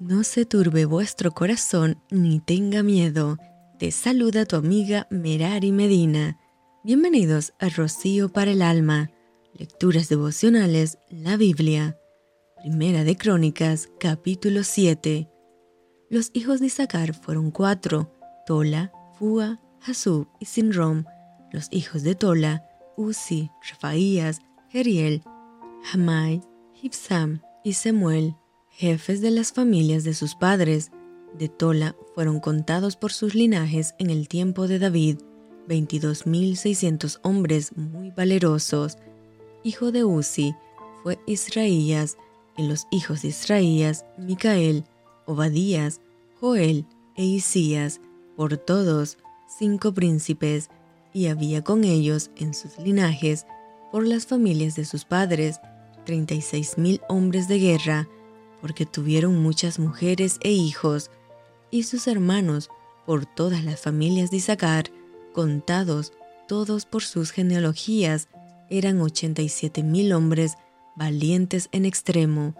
No se turbe vuestro corazón ni tenga miedo. Te saluda tu amiga Merari Medina. Bienvenidos a Rocío para el Alma. Lecturas devocionales, la Biblia. Primera de Crónicas, capítulo 7. Los hijos de Isaacar fueron cuatro, Tola, Fua, Hasub y Sinrom. Los hijos de Tola, Uzi, Rafaías, Jeriel, Hamai, Hipsam y Semuel jefes de las familias de sus padres, de Tola fueron contados por sus linajes en el tiempo de David, 22.600 hombres muy valerosos. Hijo de Uzi fue Israías, y los hijos de Israías, Micael, Obadías, Joel e Isías, por todos cinco príncipes, y había con ellos en sus linajes, por las familias de sus padres, 36.000 hombres de guerra, porque tuvieron muchas mujeres e hijos, y sus hermanos por todas las familias de Isaacar, contados todos por sus genealogías, eran ochenta y siete mil hombres valientes en extremo.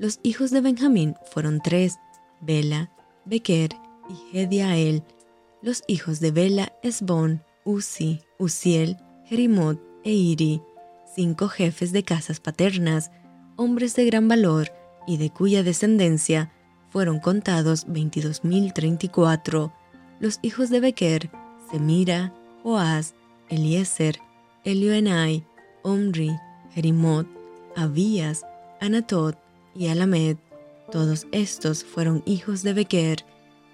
Los hijos de Benjamín fueron tres, Bela, Bequer y Hediael. Los hijos de Bela, Esbón, Uzi, Uziel, Jerimot e Iri, cinco jefes de casas paternas, hombres de gran valor, y de cuya descendencia fueron contados 22.034, los hijos de Bequer, Semira, Oaz, Eliezer, Elioenai, Omri, Jerimot, Abías, Anatot y Alamed. Todos estos fueron hijos de Bequer,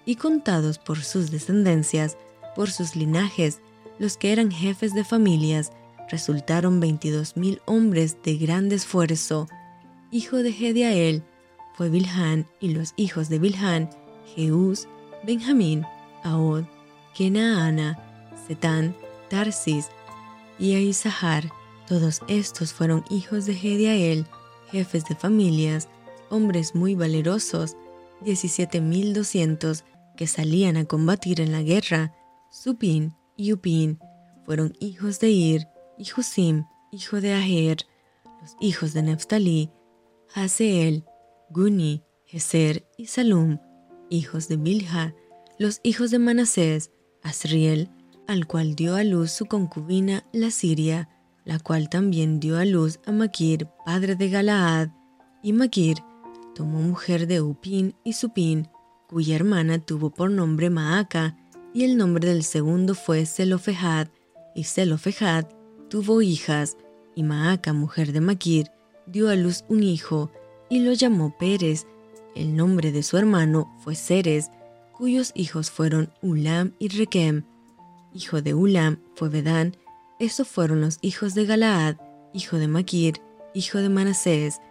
y contados por sus descendencias, por sus linajes, los que eran jefes de familias, resultaron 22.000 hombres de gran esfuerzo, hijo de Gediael, fue Bilhan, y los hijos de Bilhan, Jeús, Benjamín, Ahod, Kenaana, Setán, Tarsis y Aizahar. Todos estos fueron hijos de Gediael, jefes de familias, hombres muy valerosos, 17.200 que salían a combatir en la guerra. Supin y Upin fueron hijos de Ir, y Husim, hijo de Aher, los hijos de Neftalí, Haseel, Guni, Geser y Salum, hijos de Bilha, los hijos de Manasés, Asriel, al cual dio a luz su concubina la Siria, la cual también dio a luz a Maquir, padre de Galaad, y Maquir tomó mujer de Upin y Supin, cuya hermana tuvo por nombre Maaca, y el nombre del segundo fue Zelofejad, y Zelofejad tuvo hijas, y Maaca, mujer de Maquir, dio a luz un hijo, y lo llamó Pérez. El nombre de su hermano fue Ceres, cuyos hijos fueron Ulam y Rekem. Hijo de Ulam fue Bedán. Estos fueron los hijos de Galaad, hijo de Maquir, hijo de Manasés,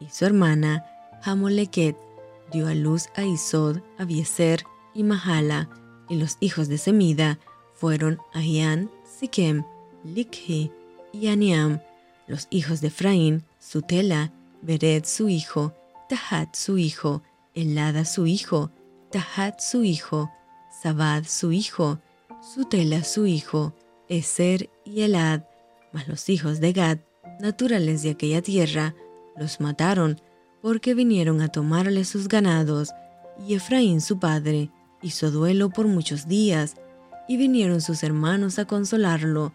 y su hermana Hamoleket dio a luz a Isod, Abieser y Mahala, y los hijos de Semida fueron Ahian, Siquem, Likhi y Aniam. Los hijos de Efraín, Sutela, Bered su hijo, Tahat su hijo, Elada su hijo, Tahat su hijo, Sabad su hijo, Sutela su hijo, Eser y Elad, mas los hijos de Gad, naturales de aquella tierra, los mataron, porque vinieron a tomarle sus ganados, y Efraín su padre hizo duelo por muchos días, y vinieron sus hermanos a consolarlo.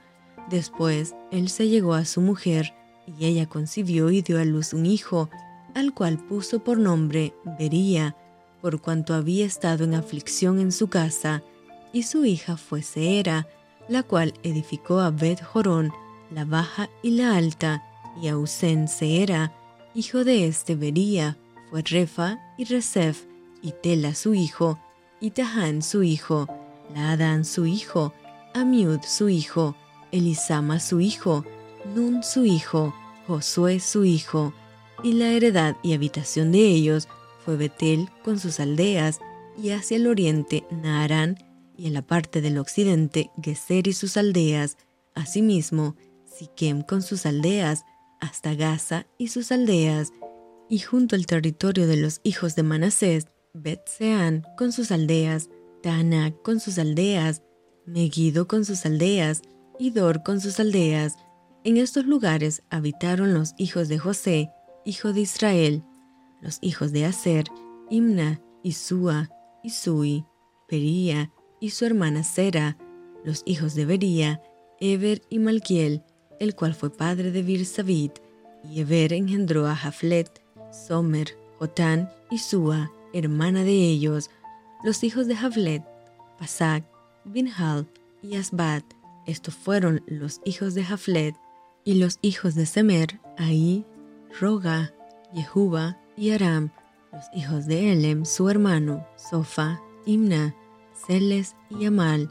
Después él se llegó a su mujer, y ella concibió y dio a luz un hijo, al cual puso por nombre Bería, por cuanto había estado en aflicción en su casa, y su hija fue Seera, la cual edificó a Bet Jorón, la baja y la alta, y a Usén Seera, hijo de este Bería, fue Refa y Resef, y Tela su hijo, y Tahán su hijo, Laadán su hijo, Amiud su hijo, Elisama su hijo, Nun su hijo, Josué su hijo, y la heredad y habitación de ellos fue Betel con sus aldeas, y hacia el oriente Naarán, y en la parte del occidente Geser y sus aldeas, asimismo Siquem con sus aldeas, hasta Gaza y sus aldeas, y junto al territorio de los hijos de Manasés, Bet-Sean con sus aldeas, Taanac con sus aldeas, Megiddo con sus aldeas, y Dor con sus aldeas, en estos lugares habitaron los hijos de José, hijo de Israel, los hijos de Aser, Imna, y Sua, y Sui, Pería y su hermana Sera, los hijos de Bería, Eber y Malquiel, el cual fue padre de Birsabit, y Eber engendró a Jaflet, Somer, Jotán y Sua, hermana de ellos, los hijos de Jaflet, Pasak, Binhal y Asbat. Estos fueron los hijos de Jaflet, y los hijos de Semer, Ahí, Roga, Yehuba y Aram, los hijos de Elem, su hermano, Sofa, Imna, Celes y Amal,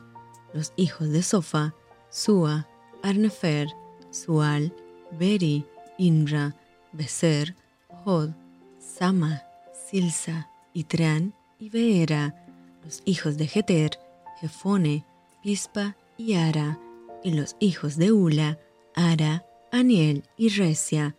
los hijos de Sofa, Sua, Arnefer, Sual, Beri, Inra, Beser, Hod, Sama, Silsa, Itran y Beera, los hijos de Geter, Jefone, Pispa y Ara, y los hijos de Ula, Ara, Aniel y Recia.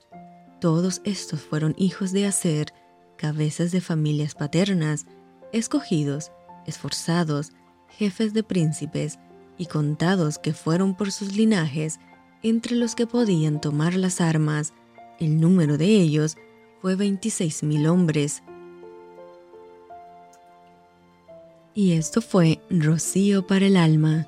Todos estos fueron hijos de Aser, cabezas de familias paternas, escogidos, esforzados, jefes de príncipes y contados que fueron por sus linajes, entre los que podían tomar las armas. El número de ellos fue 26.000 hombres. Y esto fue Rocío para el alma.